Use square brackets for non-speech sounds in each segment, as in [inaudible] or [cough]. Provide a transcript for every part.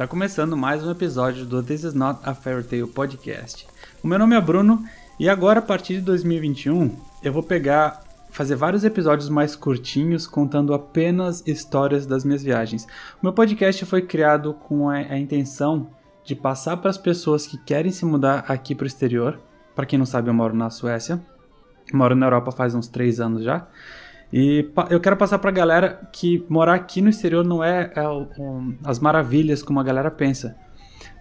Tá começando mais um episódio do This Is Not a Fairy Tale Podcast. O meu nome é Bruno e agora a partir de 2021 eu vou pegar fazer vários episódios mais curtinhos contando apenas histórias das minhas viagens. O meu podcast foi criado com a, a intenção de passar para as pessoas que querem se mudar aqui para o exterior. Para quem não sabe, eu moro na Suécia. Moro na Europa faz uns três anos já. E eu quero passar pra galera que morar aqui no exterior não é, é um, as maravilhas como a galera pensa.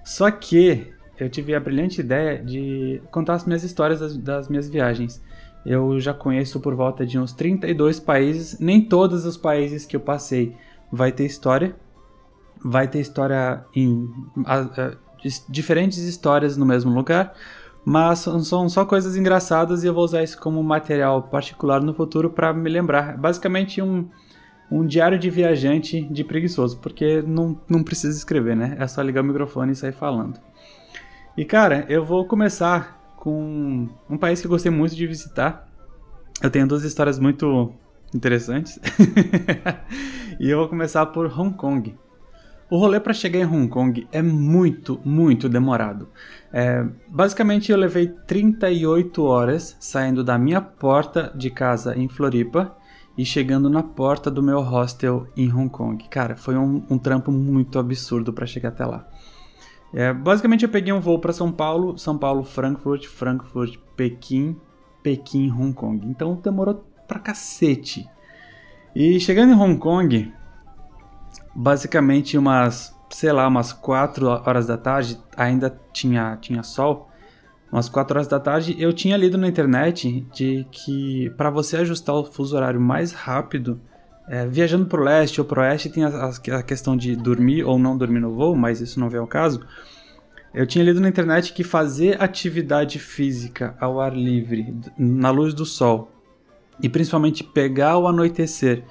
Só que eu tive a brilhante ideia de contar as minhas histórias das, das minhas viagens. Eu já conheço por volta de uns 32 países, nem todos os países que eu passei vai ter história. Vai ter história em a, a, diferentes histórias no mesmo lugar, mas são só coisas engraçadas e eu vou usar isso como material particular no futuro para me lembrar. Basicamente um, um diário de viajante de preguiçoso, porque não, não precisa escrever, né? É só ligar o microfone e sair falando. E cara, eu vou começar com um país que eu gostei muito de visitar. Eu tenho duas histórias muito interessantes. [laughs] e eu vou começar por Hong Kong. O rolê para chegar em Hong Kong é muito, muito demorado. É, basicamente, eu levei 38 horas saindo da minha porta de casa em Floripa e chegando na porta do meu hostel em Hong Kong. Cara, foi um, um trampo muito absurdo para chegar até lá. É, basicamente, eu peguei um voo para São Paulo, São Paulo, Frankfurt, Frankfurt, Pequim, Pequim, Hong Kong. Então demorou pra cacete. E chegando em Hong Kong, basicamente umas, sei lá, umas 4 horas da tarde, ainda tinha, tinha sol, umas 4 horas da tarde, eu tinha lido na internet de que para você ajustar o fuso horário mais rápido, é, viajando para o leste ou para o oeste, tem a, a, questão de dormir ou não dormir no voo, mas isso não vem ao caso. Eu tinha lido na internet que fazer atividade física ao ar livre, na luz do sol, e principalmente pegar o anoitecer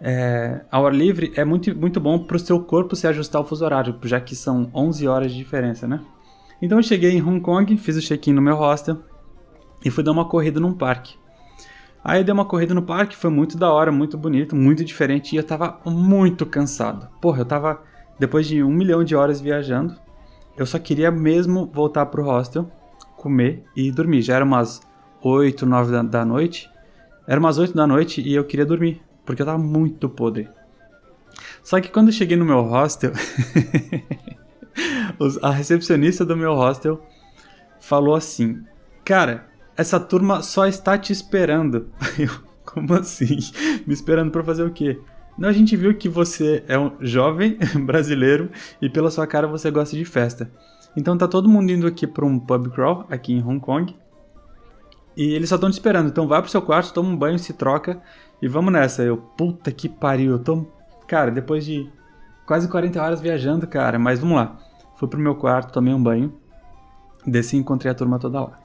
é, ao ar livre é muito, muito bom para o seu corpo se ajustar ao fuso horário, já que são 11 horas de diferença, né? Então eu cheguei em Hong Kong, fiz o check-in no meu hostel e fui dar uma corrida num parque. Aí eu dei uma corrida no parque, foi muito da hora, muito bonito, muito diferente e eu tava muito cansado. Porra, eu tava, depois de um milhão de horas viajando, eu só queria mesmo voltar pro hostel, comer e dormir. Já era umas 8, 9 da, da noite. Era umas 8 da noite e eu queria dormir porque eu tava muito podre. Só que quando eu cheguei no meu hostel, [laughs] a recepcionista do meu hostel falou assim: Cara, essa turma só está te esperando. [laughs] Eu, como assim? Me esperando para fazer o quê? Não, a gente viu que você é um jovem [laughs] brasileiro e pela sua cara você gosta de festa. Então tá todo mundo indo aqui para um pub crawl aqui em Hong Kong. E eles só estão te esperando. Então vai pro seu quarto, toma um banho, se troca e vamos nessa. Eu, puta que pariu. Eu tô. Cara, depois de quase 40 horas viajando, cara. Mas vamos lá. Fui pro meu quarto, tomei um banho. Desci e encontrei a turma toda lá.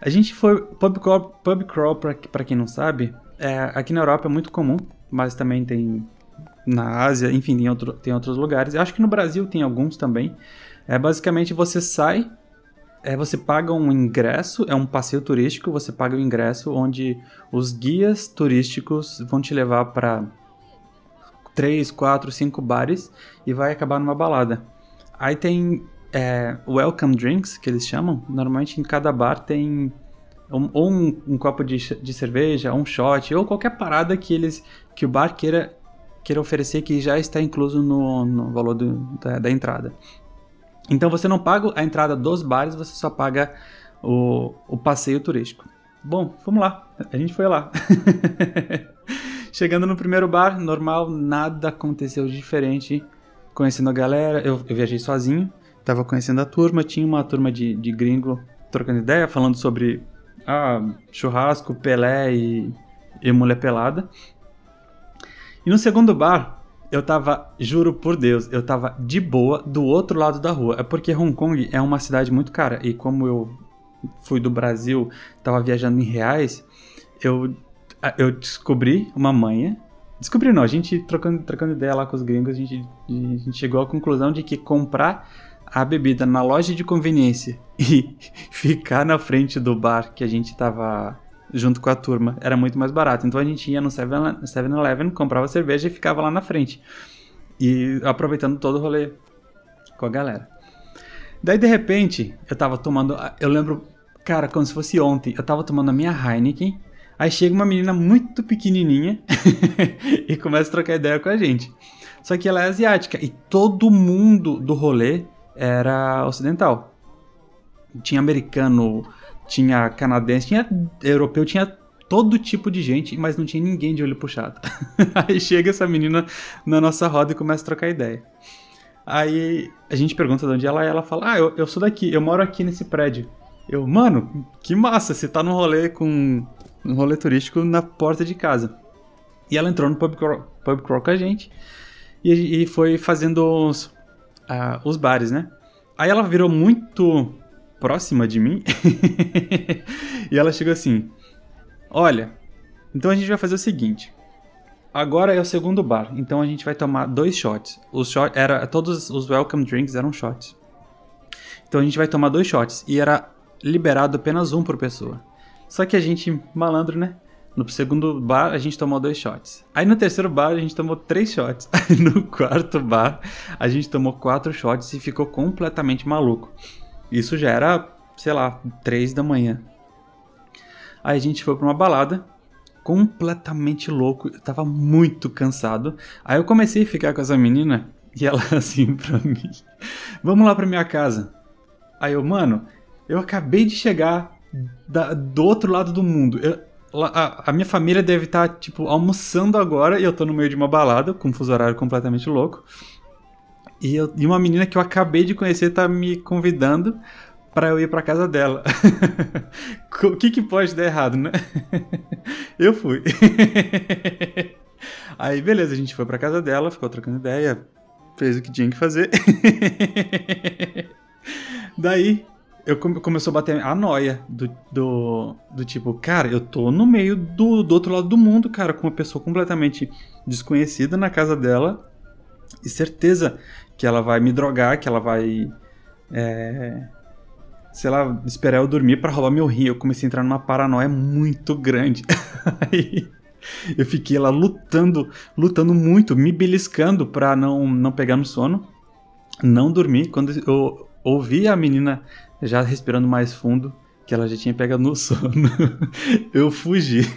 A gente foi. Pub crawl, pub crawl pra, pra quem não sabe, é, aqui na Europa é muito comum, mas também tem na Ásia, enfim, tem, outro, tem outros lugares. Eu acho que no Brasil tem alguns também. É basicamente você sai é, você paga um ingresso, é um passeio turístico, você paga o um ingresso onde os guias turísticos vão te levar para três, quatro, cinco bares e vai acabar numa balada. Aí tem é, welcome drinks, que eles chamam. Normalmente em cada bar tem um, ou um, um copo de, de cerveja, um shot, ou qualquer parada que eles que o bar queira, queira oferecer que já está incluso no, no valor do, da, da entrada. Então você não paga a entrada dos bares, você só paga o, o passeio turístico. Bom, vamos lá. A gente foi lá. [laughs] Chegando no primeiro bar, normal, nada aconteceu de diferente. Conhecendo a galera, eu, eu viajei sozinho, tava conhecendo a turma, tinha uma turma de, de gringo trocando ideia, falando sobre ah, churrasco, Pelé e, e mulher pelada. E no segundo bar, eu tava, juro por Deus, eu tava de boa do outro lado da rua. É porque Hong Kong é uma cidade muito cara. E como eu fui do Brasil, tava viajando em reais, eu, eu descobri uma manha. Descobri não, a gente trocando, trocando ideia lá com os gringos, a gente, a gente chegou à conclusão de que comprar a bebida na loja de conveniência [laughs] e ficar na frente do bar que a gente tava junto com a turma. Era muito mais barato. Então a gente ia no 7-Eleven, comprava cerveja e ficava lá na frente. E aproveitando todo o rolê com a galera. Daí de repente, eu tava tomando. Eu lembro, cara, como se fosse ontem, eu tava tomando a minha Heineken. Aí chega uma menina muito pequenininha [laughs] e começa a trocar ideia com a gente. Só que ela é asiática e todo mundo do rolê era ocidental. Tinha americano, tinha canadense, tinha europeu, tinha todo tipo de gente, mas não tinha ninguém de olho puxado. [laughs] Aí chega essa menina na nossa roda e começa a trocar ideia. Aí a gente pergunta de onde ela é, ela fala: Ah, eu, eu sou daqui, eu moro aqui nesse prédio. Eu, mano, que massa, você tá num rolê com. um rolê turístico na porta de casa. E ela entrou no pub crawl, pub crawl com a gente e, e foi fazendo os, uh, os bares, né? Aí ela virou muito próxima de mim [laughs] e ela chegou assim: Olha, então a gente vai fazer o seguinte. Agora é o segundo bar, então a gente vai tomar dois shots. Os shots era todos os welcome drinks eram shots. Então a gente vai tomar dois shots e era liberado apenas um por pessoa. Só que a gente malandro, né? No segundo bar, a gente tomou dois shots. Aí no terceiro bar, a gente tomou três shots. [laughs] Aí no quarto bar, a gente tomou quatro shots e ficou completamente maluco. Isso já era, sei lá, três da manhã. Aí a gente foi pra uma balada, completamente louco. Eu tava muito cansado. Aí eu comecei a ficar com essa menina e ela [laughs] assim pra mim: Vamos lá pra minha casa. Aí eu, mano, eu acabei de chegar da, do outro lado do mundo. Eu, a, a, minha família deve estar, tá, tipo, almoçando agora e eu tô no meio de uma balada, com um fuso horário completamente louco. E, eu, e uma menina que eu acabei de conhecer tá me convidando para eu ir para casa dela. [laughs] o que, que pode dar errado, né? [laughs] eu fui. [laughs] Aí, beleza, a gente foi para casa dela, ficou trocando ideia, fez o que tinha que fazer. Daí, eu come, começou a bater a noia do, do, do, tipo, cara, eu tô no meio do, do outro lado do mundo, cara, com uma pessoa completamente desconhecida na casa dela e certeza que ela vai me drogar, que ela vai, é, sei lá, esperar eu dormir para roubar meu rim. Eu comecei a entrar numa paranoia muito grande. [laughs] Aí eu fiquei lá lutando, lutando muito, me beliscando pra não, não pegar no sono, não dormir. Quando eu ouvi a menina já respirando mais fundo, que ela já tinha pegado no [laughs] sono. eu fugi. [laughs]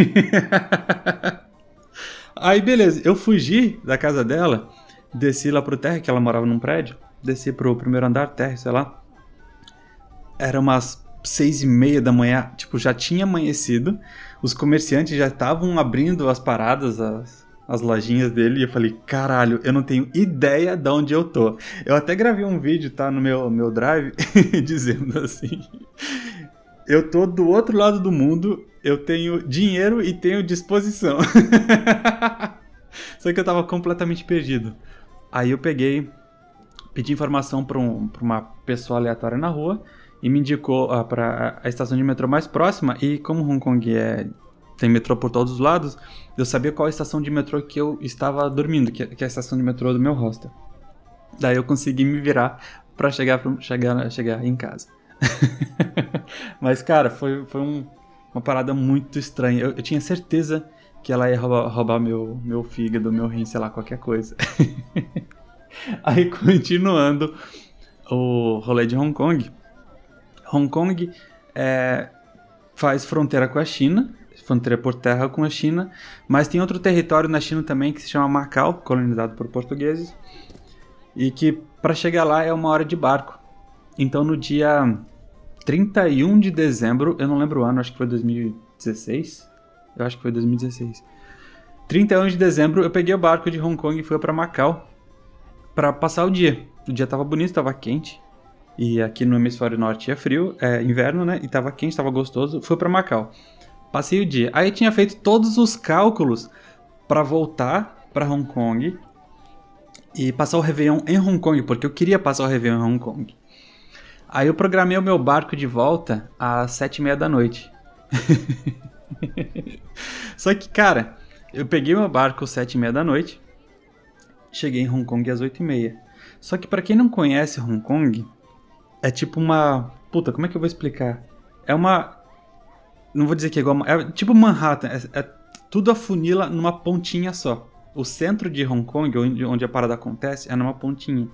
Aí, beleza, eu fugi da casa dela, desci lá pro térreo, que ela morava num prédio, desci pro primeiro andar, térreo, sei lá. Era umas seis e meia da manhã, tipo, já tinha amanhecido, os comerciantes já estavam abrindo as paradas, as, as lojinhas dele e eu falei, caralho, eu não tenho ideia de onde eu tô. Eu até gravei um vídeo, tá, no meu, meu drive, [laughs] dizendo assim: eu tô do outro lado do mundo, eu tenho dinheiro e tenho disposição. [laughs] Só que eu tava completamente perdido. Aí eu peguei, pedi informação pra, um, uma pessoa aleatória na rua e me indicou uh, para a estação de metrô mais próxima. E como Hong Kong é tem metrô por todos os lados, eu sabia qual estação de metrô que eu estava dormindo, que, é a estação de metrô do meu hostel. Daí eu consegui me virar para chegar, chegar, chegar em casa. [laughs] Mas, cara, foi, foi um, uma parada muito estranha. Eu, eu, tinha certeza que ela ia roubar, roubar meu, meu fígado, meu rim, sei lá, qualquer coisa. [laughs] Aí, continuando o rolê de Hong Kong. Hong Kong é, faz fronteira com a China fronteira por terra com a China, mas tem outro território na China também que se chama Macau, colonizado por portugueses, e que para chegar lá é uma hora de barco. Então no dia 31 de dezembro, eu não lembro o ano, acho que foi 2016. Eu acho que foi 2016. 31 de dezembro eu peguei o barco de Hong Kong e fui para Macau para passar o dia. O dia tava bonito, tava quente. E aqui no hemisfério norte é frio, é inverno, né? E tava quente, tava gostoso. Fui para Macau. Passei o dia. Aí tinha feito todos os cálculos para voltar para Hong Kong e passar o Réveillon em Hong Kong, porque eu queria passar o Réveillon em Hong Kong. Aí eu programei o meu barco de volta às sete e meia da noite. [laughs] Só que, cara, eu peguei meu barco às sete e meia da noite, cheguei em Hong Kong às oito e meia. Só que para quem não conhece Hong Kong, é tipo uma... Puta, como é que eu vou explicar? É uma não vou dizer que é igual. É tipo Manhattan. É, é tudo afunila numa pontinha só. O centro de Hong Kong, onde, onde a parada acontece, é numa pontinha.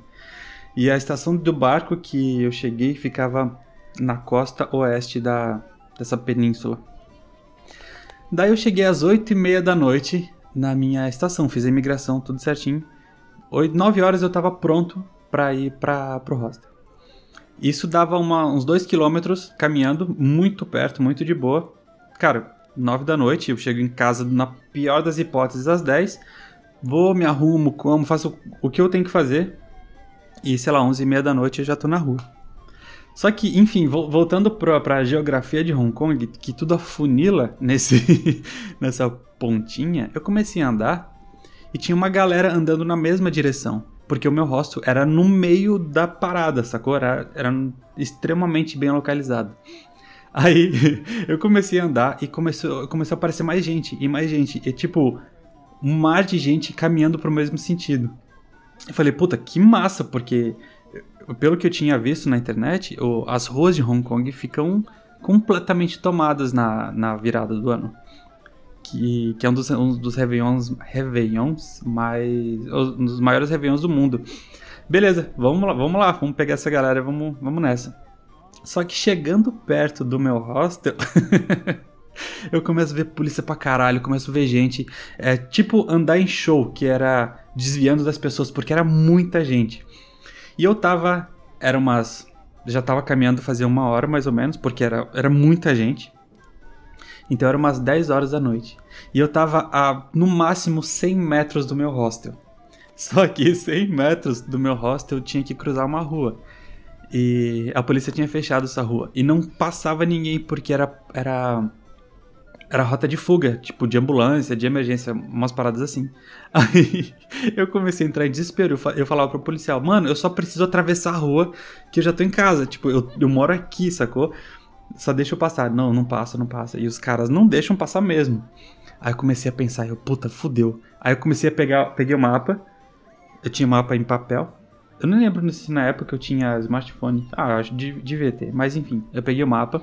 E a estação do barco que eu cheguei ficava na costa oeste da, dessa península. Daí eu cheguei às 8 e meia da noite na minha estação, fiz a imigração, tudo certinho. 8, 9 horas eu tava pronto para ir para pro hostel. Isso dava uma, uns 2 quilômetros caminhando, muito perto, muito de boa. Cara, 9 da noite, eu chego em casa na pior das hipóteses às 10. Vou, me arrumo, como, faço o que eu tenho que fazer. E sei lá, 11 e meia da noite eu já tô na rua. Só que, enfim, voltando para a geografia de Hong Kong, que tudo afunila nesse, [laughs] nessa pontinha, eu comecei a andar e tinha uma galera andando na mesma direção. Porque o meu hostel era no meio da parada, sacou? Era, era extremamente bem localizado. Aí [laughs] eu comecei a andar e começou, começou a aparecer mais gente e mais gente. E tipo, um mar de gente caminhando pro mesmo sentido. Eu falei, puta, que massa, porque pelo que eu tinha visto na internet, o, as ruas de Hong Kong ficam completamente tomadas na, na virada do ano. Que, que é um dos, um dos réveillons, réveillons mais. um dos maiores réveillons do mundo. Beleza, vamos lá, vamos lá, vamos pegar essa galera, vamos, vamos nessa. Só que chegando perto do meu hostel, [laughs] eu começo a ver polícia pra caralho, começo a ver gente. É tipo andar em show, que era desviando das pessoas, porque era muita gente. E eu tava. Era umas. Já tava caminhando fazia uma hora mais ou menos, porque era, era muita gente. Então era umas 10 horas da noite. E eu tava a no máximo 100 metros do meu hostel. [laughs] Só que 100 metros do meu hostel eu tinha que cruzar uma rua. E a polícia tinha fechado essa rua. E não passava ninguém porque era, era era rota de fuga, tipo de ambulância, de emergência, umas paradas assim. [laughs] Aí eu comecei a entrar em desespero. Eu falava pro policial, mano, eu só preciso atravessar a rua que eu já tô em casa. Tipo, eu, eu moro aqui, sacou? Só deixa eu passar. Não, não passa, não passa. E os caras não deixam passar mesmo. Aí eu comecei a pensar, eu, puta, fudeu. Aí eu comecei a pegar, peguei o mapa. Eu tinha mapa em papel. Eu não lembro se na época eu tinha smartphone. Ah, acho que devia ter. Mas enfim, eu peguei o mapa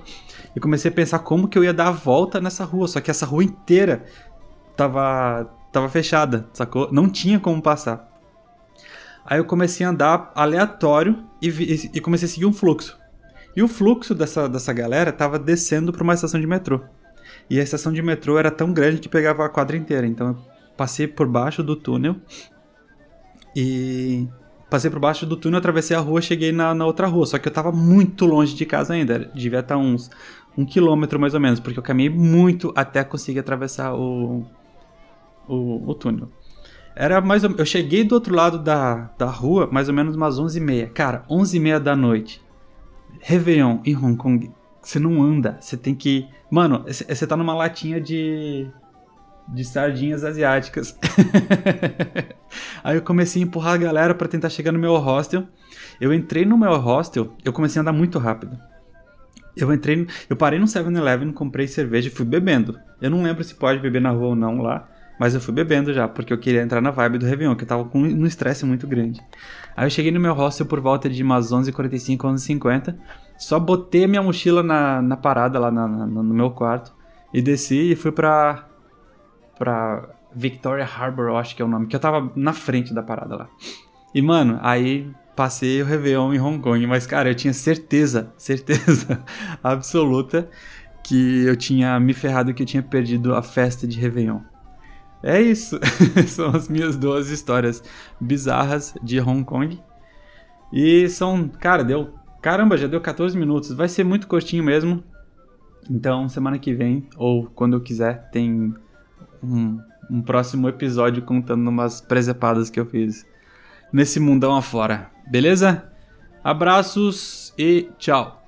e comecei a pensar como que eu ia dar a volta nessa rua. Só que essa rua inteira tava, tava fechada, sacou? Não tinha como passar. Aí eu comecei a andar aleatório e, vi, e comecei a seguir um fluxo. E o fluxo dessa, dessa galera tava descendo para uma estação de metrô. E a estação de metrô era tão grande que pegava a quadra inteira. Então eu passei por baixo do túnel e Passei por baixo do túnel, atravessei a rua, cheguei na, na outra rua. Só que eu tava muito longe de casa ainda. Devia estar uns um quilômetro mais ou menos, porque eu caminhei muito até conseguir atravessar o, o, o túnel. Era mais ou, Eu cheguei do outro lado da, da rua, mais ou menos umas 11h30. Cara, 11h30 da noite. Réveillon em Hong Kong. Você não anda, você tem que. Mano, você tá numa latinha de de sardinhas asiáticas. [laughs] Aí eu comecei a empurrar a galera para tentar chegar no meu hostel. Eu entrei no meu hostel, eu comecei a andar muito rápido. Eu entrei, eu parei no 7-Eleven, comprei cerveja e fui bebendo. Eu não lembro se pode beber na rua ou não lá, mas eu fui bebendo já, porque eu queria entrar na vibe do Réveillon, que eu tava com um estresse muito grande. Aí eu cheguei no meu hostel por volta de umas 11h45, 11h50, só botei minha mochila na, na parada lá na, na, no meu quarto e desci e fui pra, pra Victoria Harbor, eu acho que é o nome, que eu tava na frente da parada lá. E, mano, aí passei o Réveillon em Hong Kong, mas, cara, eu tinha certeza, [laughs] certeza absoluta que eu tinha me ferrado, que eu tinha perdido a festa de Réveillon. É isso, [laughs] são as minhas duas histórias bizarras de Hong Kong. E são, cara, deu, caramba, já deu 14 minutos, vai ser muito curtinho mesmo. Então, semana que vem, ou quando eu quiser, tem um, um próximo episódio contando umas presepadas que eu fiz nesse mundão afora. Beleza? Abraços e tchau!